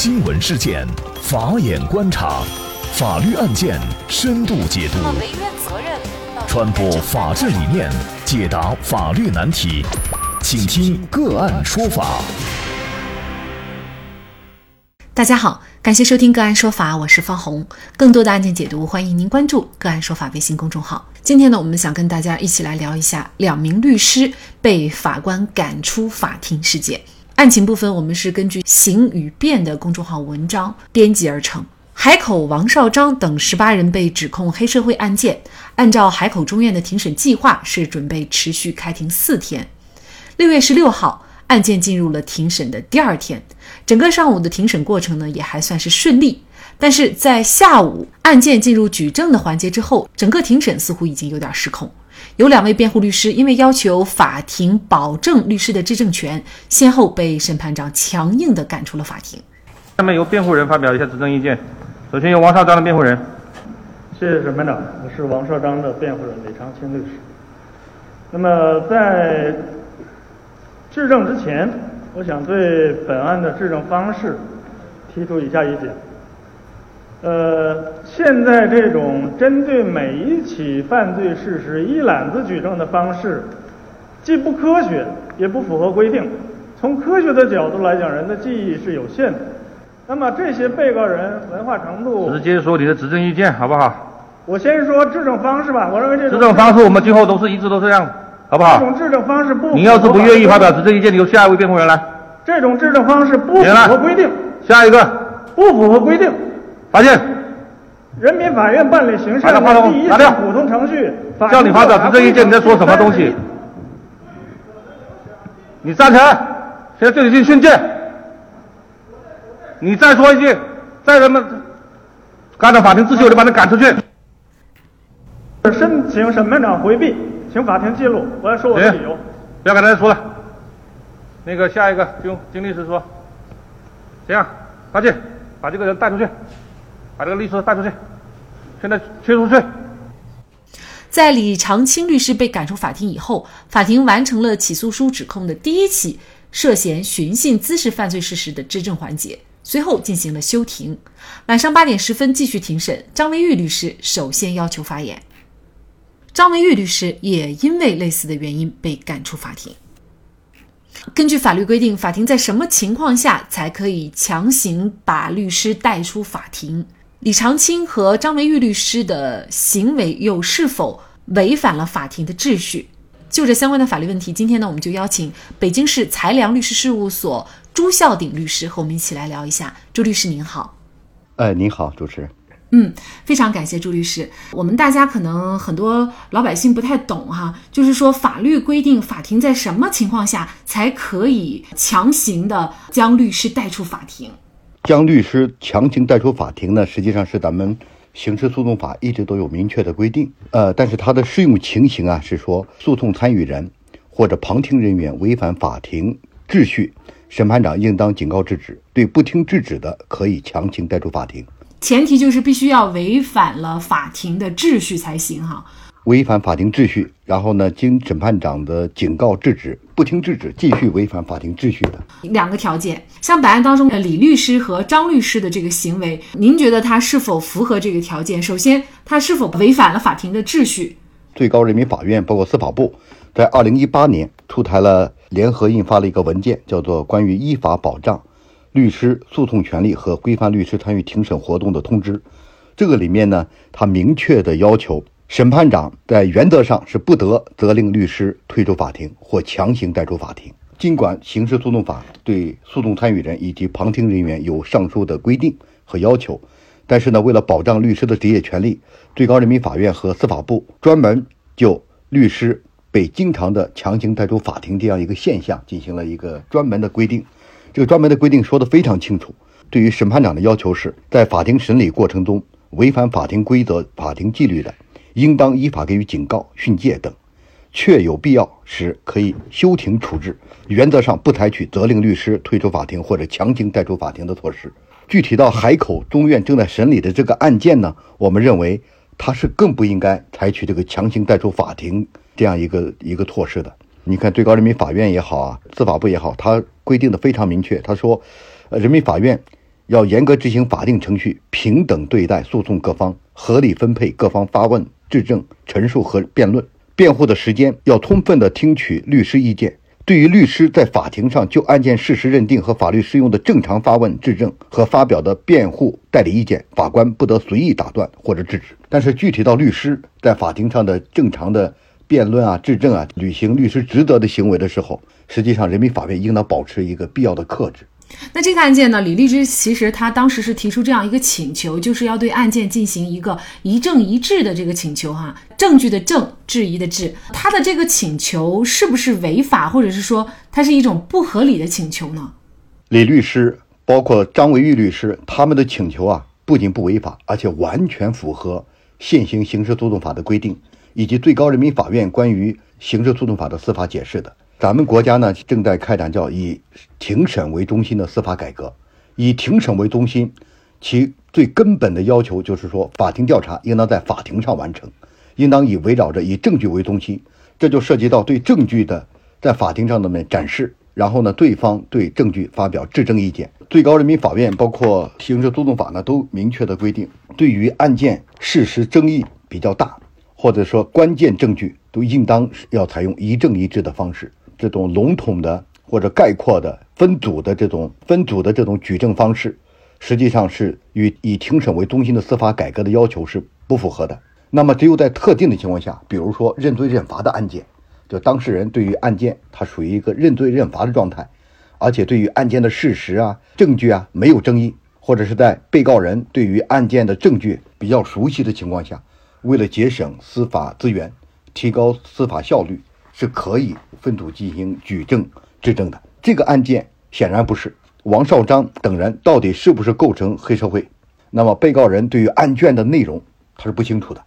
新闻事件，法眼观察，法律案件深度解读，传播法治理念，解答法律难题，请听个案说法。大家好，感谢收听个案说法，我是方红。更多的案件解读，欢迎您关注个案说法微信公众号。今天呢，我们想跟大家一起来聊一下两名律师被法官赶出法庭事件。案情部分，我们是根据《刑与变》的公众号文章编辑而成。海口王绍章等十八人被指控黑社会案件，按照海口中院的庭审计划，是准备持续开庭四天。六月十六号。案件进入了庭审的第二天，整个上午的庭审过程呢也还算是顺利，但是在下午案件进入举证的环节之后，整个庭审似乎已经有点失控。有两位辩护律师因为要求法庭保证律师的质证权，先后被审判长强硬地赶出了法庭。下面由辩护人发表一下质证意见。首先由王绍章的辩护人。谢谢审判长，我是王绍章的辩护人李长青律师。那么在。质证之前，我想对本案的质证方式提出以下意见。呃，现在这种针对每一起犯罪事实一揽子举证的方式，既不科学，也不符合规定。从科学的角度来讲，人的记忆是有限的。那么这些被告人文化程度，直接说你的质证意见好不好？我先说质证方式吧。我认为这质证方式我们今后都是一直都这样。好不好？这种质证方式不，你要是不愿意发表质证意见，你由下一位辩护人来。这种质证方式不符合规定。下一个，不符合规定。发现。人民法院办理刑事案件第一次普通程序，叫你发表质证意见，你在说什么东西？你站起来，现在这里进训诫。你再说一句，再他妈干扰法庭秩序，我就把你赶出去。申请审判长回避。请法庭记录，我要说我的理由。不要跟大家说了。那个下一个，就金律师说。这样，八戒，把这个人带出去，把这个律师带出去。现在推出去。在李长青律师被赶出法庭以后，法庭完成了起诉书指控的第一起涉嫌寻衅滋事犯罪事实的质证环节，随后进行了休庭。晚上八点十分继续庭审，张维玉律师首先要求发言。张维玉律师也因为类似的原因被赶出法庭。根据法律规定，法庭在什么情况下才可以强行把律师带出法庭？李长青和张维玉律师的行为又是否违反了法庭的秩序？就这相关的法律问题，今天呢，我们就邀请北京市才良律师事务所朱孝鼎律师和我们一起来聊一下。朱律师您好。哎，您好，主持人。嗯，非常感谢朱律师。我们大家可能很多老百姓不太懂哈，就是说法律规定法庭在什么情况下才可以强行的将律师带出法庭？将律师强行带出法庭呢，实际上是咱们刑事诉讼法一直都有明确的规定。呃，但是它的适用情形啊，是说诉讼参与人或者旁听人员违反法庭秩序，审判长应当警告制止；对不听制止的，可以强行带出法庭。前提就是必须要违反了法庭的秩序才行哈。违反法庭秩序，然后呢，经审判长的警告制止，不听制止，继续违反法庭秩序的两个条件。像本案当中的李律师和张律师的这个行为，您觉得他是否符合这个条件？首先，他是否违反了法庭的秩序？最高人民法院包括司法部，在二零一八年出台了联合印发了一个文件，叫做《关于依法保障》。律师诉讼权利和规范律师参与庭审活动的通知，这个里面呢，他明确的要求，审判长在原则上是不得责令律师退出法庭或强行带出法庭。尽管刑事诉讼法对诉讼参与人以及旁听人员有上述的规定和要求，但是呢，为了保障律师的职业权利，最高人民法院和司法部专门就律师被经常的强行带出法庭这样一个现象进行了一个专门的规定。这个专门的规定说得非常清楚，对于审判长的要求是在法庭审理过程中违反法庭规则、法庭纪律的，应当依法给予警告、训诫等；确有必要时，可以休庭处置。原则上不采取责令律师退出法庭或者强行带出法庭的措施。具体到海口中院正在审理的这个案件呢，我们认为他是更不应该采取这个强行带出法庭这样一个一个措施的。你看，最高人民法院也好啊，司法部也好，他规定的非常明确。他说，人民法院要严格执行法定程序，平等对待诉讼各方，合理分配各方发问、质证、陈述和辩论。辩护的时间要充分的听取律师意见。对于律师在法庭上就案件事实认定和法律适用的正常发问、质证和发表的辩护代理意见，法官不得随意打断或者制止。但是具体到律师在法庭上的正常的辩论啊、质证啊、履行律师职责的行为的时候，实际上人民法院应当保持一个必要的克制。那这个案件呢，李律师其实他当时是提出这样一个请求，就是要对案件进行一个一证一质的这个请求哈，证据的证，质疑的质，他的这个请求是不是违法，或者是说它是一种不合理的请求呢？李律师包括张维玉律师他们的请求啊，不仅不违法，而且完全符合现行刑事诉讼法的规定，以及最高人民法院关于刑事诉讼法的司法解释的。咱们国家呢正在开展叫以庭审为中心的司法改革，以庭审为中心，其最根本的要求就是说，法庭调查应当在法庭上完成，应当以围绕着以证据为中心，这就涉及到对证据的在法庭上的面展示，然后呢，对方对证据发表质证意见。最高人民法院包括刑事诉讼法呢都明确的规定，对于案件事实争议比较大，或者说关键证据，都应当要采用一证一质的方式。这种笼统的或者概括的分组的这种分组的这种举证方式，实际上是与以庭审为中心的司法改革的要求是不符合的。那么，只有在特定的情况下，比如说认罪认罚的案件，就当事人对于案件他属于一个认罪认罚的状态，而且对于案件的事实啊、证据啊没有争议，或者是在被告人对于案件的证据比较熟悉的情况下，为了节省司法资源，提高司法效率。是可以分组进行举证质证的。这个案件显然不是王少章等人到底是不是构成黑社会？那么被告人对于案卷的内容他是不清楚的。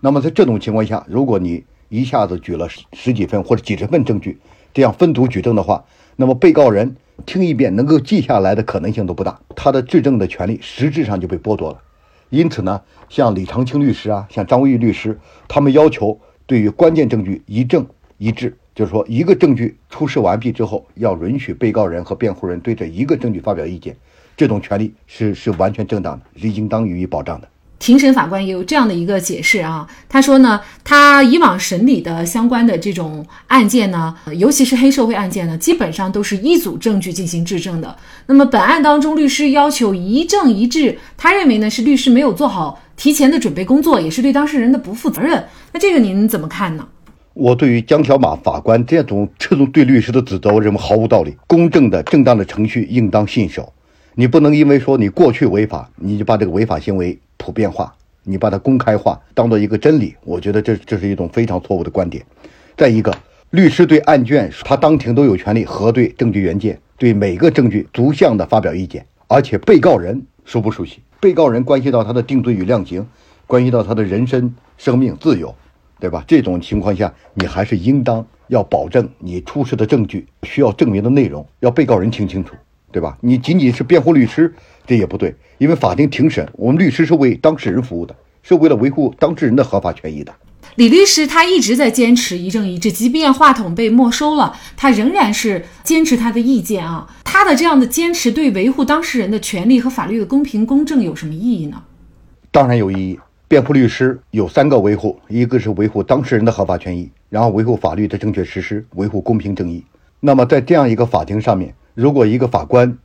那么在这种情况下，如果你一下子举了十几份或者几十份证据，这样分组举证的话，那么被告人听一遍能够记下来的可能性都不大，他的质证的权利实质上就被剥夺了。因此呢，像李长青律师啊，像张维玉律师，他们要求对于关键证据一证。一致，就是说，一个证据出示完毕之后，要允许被告人和辩护人对这一个证据发表意见，这种权利是是完全正当的，是应当予以保障的。庭审法官也有这样的一个解释啊，他说呢，他以往审理的相关的这种案件呢，尤其是黑社会案件呢，基本上都是一组证据进行质证的。那么本案当中，律师要求一证一致，他认为呢是律师没有做好提前的准备工作，也是对当事人的不负责任。那这个您怎么看呢？我对于江小马法官这种这种对律师的指责，我认为毫无道理。公正的、正当的程序应当信守。你不能因为说你过去违法，你就把这个违法行为普遍化，你把它公开化，当做一个真理。我觉得这这是一种非常错误的观点。再一个，律师对案卷，他当庭都有权利核对证据原件，对每个证据逐项的发表意见。而且被告人熟不熟悉？被告人关系到他的定罪与量刑，关系到他的人身、生命、自由。对吧？这种情况下，你还是应当要保证你出示的证据需要证明的内容，要被告人听清楚，对吧？你仅仅是辩护律师，这也不对，因为法庭庭审，我们律师是为当事人服务的，是为了维护当事人的合法权益的。李律师他一直在坚持一证一致，即便话筒被没收了，他仍然是坚持他的意见啊。他的这样的坚持对维护当事人的权利和法律的公平公正有什么意义呢？当然有意义。辩护律师有三个维护：一个是维护当事人的合法权益，然后维护法律的正确实施，维护公平正义。那么在这样一个法庭上面，如果一个法官、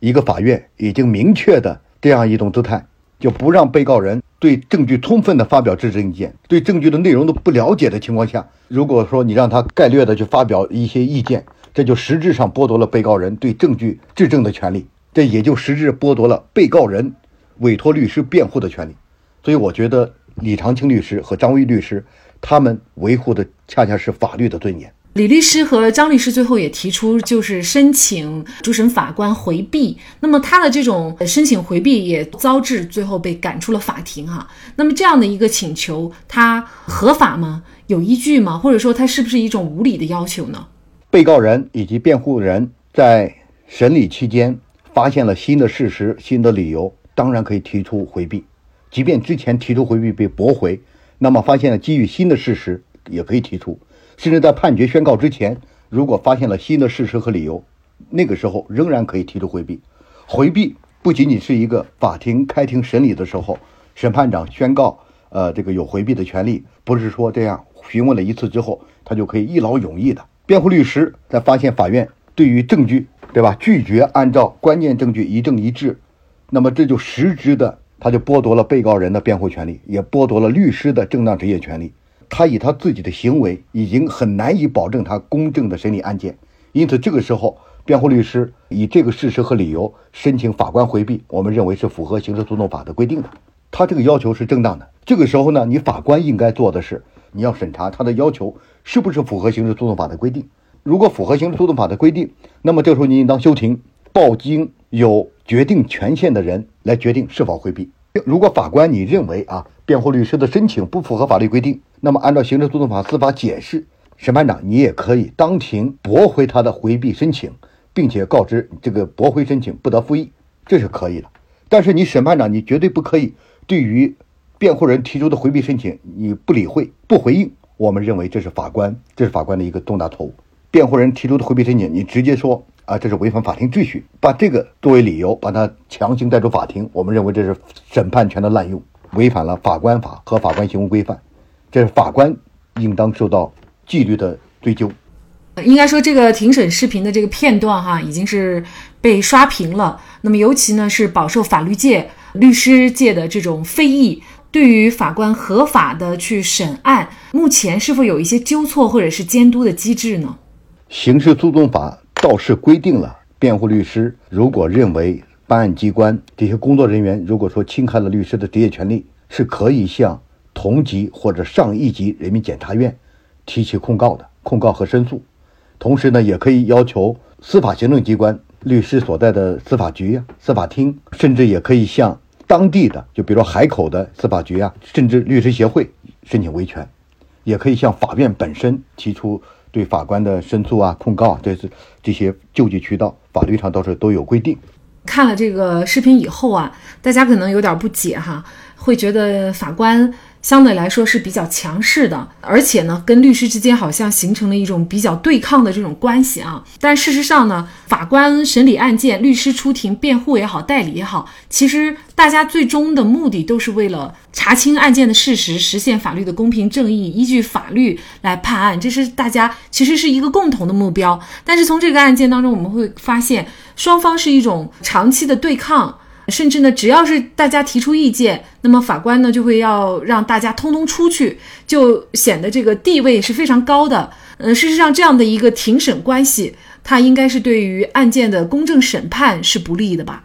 一个法院已经明确的这样一种姿态，就不让被告人对证据充分的发表质证意见，对证据的内容都不了解的情况下，如果说你让他概略的去发表一些意见，这就实质上剥夺了被告人对证据质证的权利，这也就实质剥夺了被告人委托律师辩护的权利。所以我觉得李长青律师和张威律师，他们维护的恰恰是法律的尊严。李律师和张律师最后也提出，就是申请主审法官回避。那么他的这种申请回避也遭致最后被赶出了法庭哈。那么这样的一个请求，它合法吗？有依据吗？或者说它是不是一种无理的要求呢？被告人以及辩护人在审理期间发现了新的事实、新的理由，当然可以提出回避。即便之前提出回避被驳回，那么发现了基于新的事实也可以提出，甚至在判决宣告之前，如果发现了新的事实和理由，那个时候仍然可以提出回避。回避不仅仅是一个法庭开庭审理的时候，审判长宣告，呃，这个有回避的权利，不是说这样询问了一次之后，他就可以一劳永逸的。辩护律师在发现法院对于证据，对吧，拒绝按照关键证据一证一致，那么这就实质的，他就剥夺了被告人的辩护权利，也剥夺了律师的正当职业权利。他以他自己的行为已经很难以保证他公正的审理案件，因此这个时候，辩护律师以这个事实和理由申请法官回避，我们认为是符合刑事诉讼法的规定的，他这个要求是正当的。这个时候呢，你法官应该做的是，你要审查他的要求是不是符合刑事诉讼法的规定。如果符合刑事诉讼法的规定，那么这时候你应当休庭，报经有决定权限的人来决定是否回避。如果法官你认为啊，辩护律师的申请不符合法律规定，那么按照刑事诉讼法司法解释，审判长你也可以当庭驳回他的回避申请，并且告知这个驳回申请不得复议，这是可以的。但是你审判长你绝对不可以对于辩护人提出的回避申请你不理会不回应，我们认为这是法官这是法官的一个重大错误。辩护人提出的回避申请，你直接说。啊，这是违反法庭秩序，把这个作为理由，把他强行带出法庭，我们认为这是审判权的滥用，违反了法官法和法官行为规范，这是法官应当受到纪律的追究。应该说，这个庭审视频的这个片段哈，已经是被刷屏了。那么，尤其呢是饱受法律界、律师界的这种非议。对于法官合法的去审案，目前是否有一些纠错或者是监督的机制呢？刑事诉讼法。倒是规定了，辩护律师如果认为办案机关这些工作人员如果说侵害了律师的职业权利，是可以向同级或者上一级人民检察院提起控告的，控告和申诉。同时呢，也可以要求司法行政机关、律师所在的司法局呀、司法厅，甚至也可以向当地的，就比如说海口的司法局啊，甚至律师协会申请维权，也可以向法院本身提出。对法官的申诉啊、控告啊，这是这些救济渠道，法律上倒是都有规定。看了这个视频以后啊，大家可能有点不解哈，会觉得法官。相对来说是比较强势的，而且呢，跟律师之间好像形成了一种比较对抗的这种关系啊。但事实上呢，法官审理案件，律师出庭辩护也好，代理也好，其实大家最终的目的都是为了查清案件的事实，实现法律的公平正义，依据法律来判案，这是大家其实是一个共同的目标。但是从这个案件当中，我们会发现双方是一种长期的对抗。甚至呢，只要是大家提出意见，那么法官呢就会要让大家通通出去，就显得这个地位是非常高的。嗯，事实上，这样的一个庭审关系，它应该是对于案件的公正审判是不利的吧？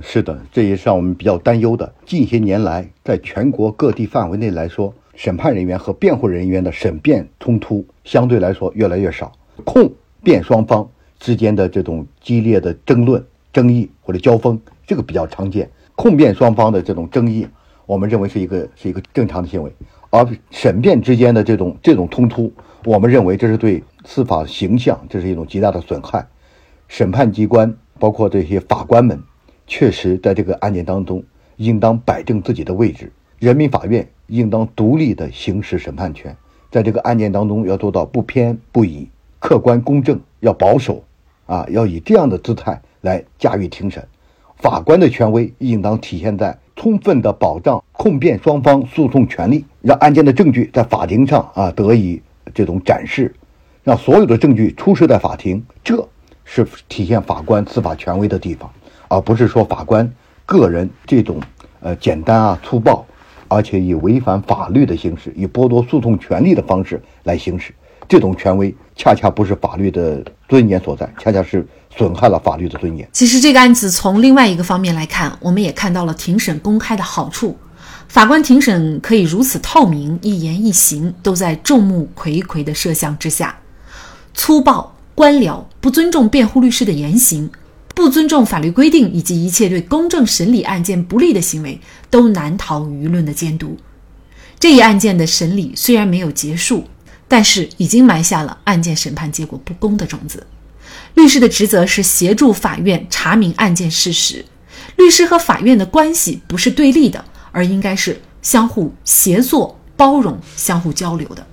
是的，这也是让我们比较担忧的。近些年来，在全国各地范围内来说，审判人员和辩护人员的审辩冲突相对来说越来越少，控辩双方之间的这种激烈的争论、争议或者交锋。这个比较常见，控辩双方的这种争议，我们认为是一个是一个正常的行为，而审辩之间的这种这种冲突，我们认为这是对司法形象，这是一种极大的损害。审判机关包括这些法官们，确实在这个案件当中应当摆正自己的位置，人民法院应当独立的行使审判权，在这个案件当中要做到不偏不倚、客观公正，要保守，啊，要以这样的姿态来驾驭庭审。法官的权威应当体现在充分的保障控辩双方诉讼权利，让案件的证据在法庭上啊得以这种展示，让所有的证据出示在法庭，这是体现法官司法权威的地方，而不是说法官个人这种呃简单啊粗暴，而且以违反法律的形式，以剥夺诉讼权利的方式来行使这种权威，恰恰不是法律的尊严所在，恰恰是。损害了法律的尊严。其实这个案子从另外一个方面来看，我们也看到了庭审公开的好处。法官庭审可以如此透明，一言一行都在众目睽睽的摄像之下。粗暴、官僚、不尊重辩护律师的言行，不尊重法律规定，以及一切对公正审理案件不利的行为，都难逃舆论的监督。这一案件的审理虽然没有结束，但是已经埋下了案件审判结果不公的种子。律师的职责是协助法院查明案件事实，律师和法院的关系不是对立的，而应该是相互协作、包容、相互交流的。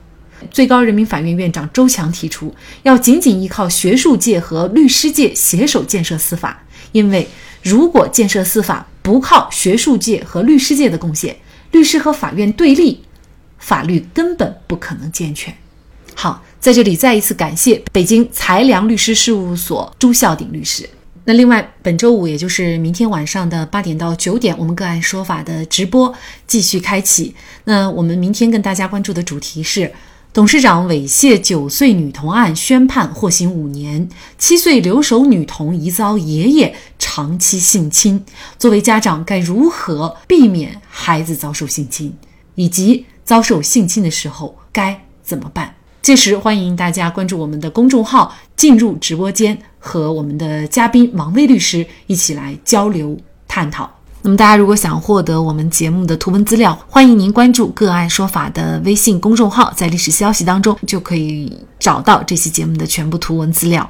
最高人民法院院长周强提出，要紧紧依靠学术界和律师界携手建设司法，因为如果建设司法不靠学术界和律师界的贡献，律师和法院对立，法律根本不可能健全。好，在这里再一次感谢北京才良律师事务所朱孝鼎律师。那另外，本周五也就是明天晚上的八点到九点，我们个案说法的直播继续开启。那我们明天跟大家关注的主题是。董事长猥亵九岁女童案宣判获刑五年，七岁留守女童疑遭爷爷长期性侵，作为家长该如何避免孩子遭受性侵，以及遭受性侵的时候该怎么办？届时欢迎大家关注我们的公众号，进入直播间和我们的嘉宾王威律师一起来交流探讨。那么，大家如果想获得我们节目的图文资料，欢迎您关注“个案说法”的微信公众号，在历史消息当中就可以找到这期节目的全部图文资料。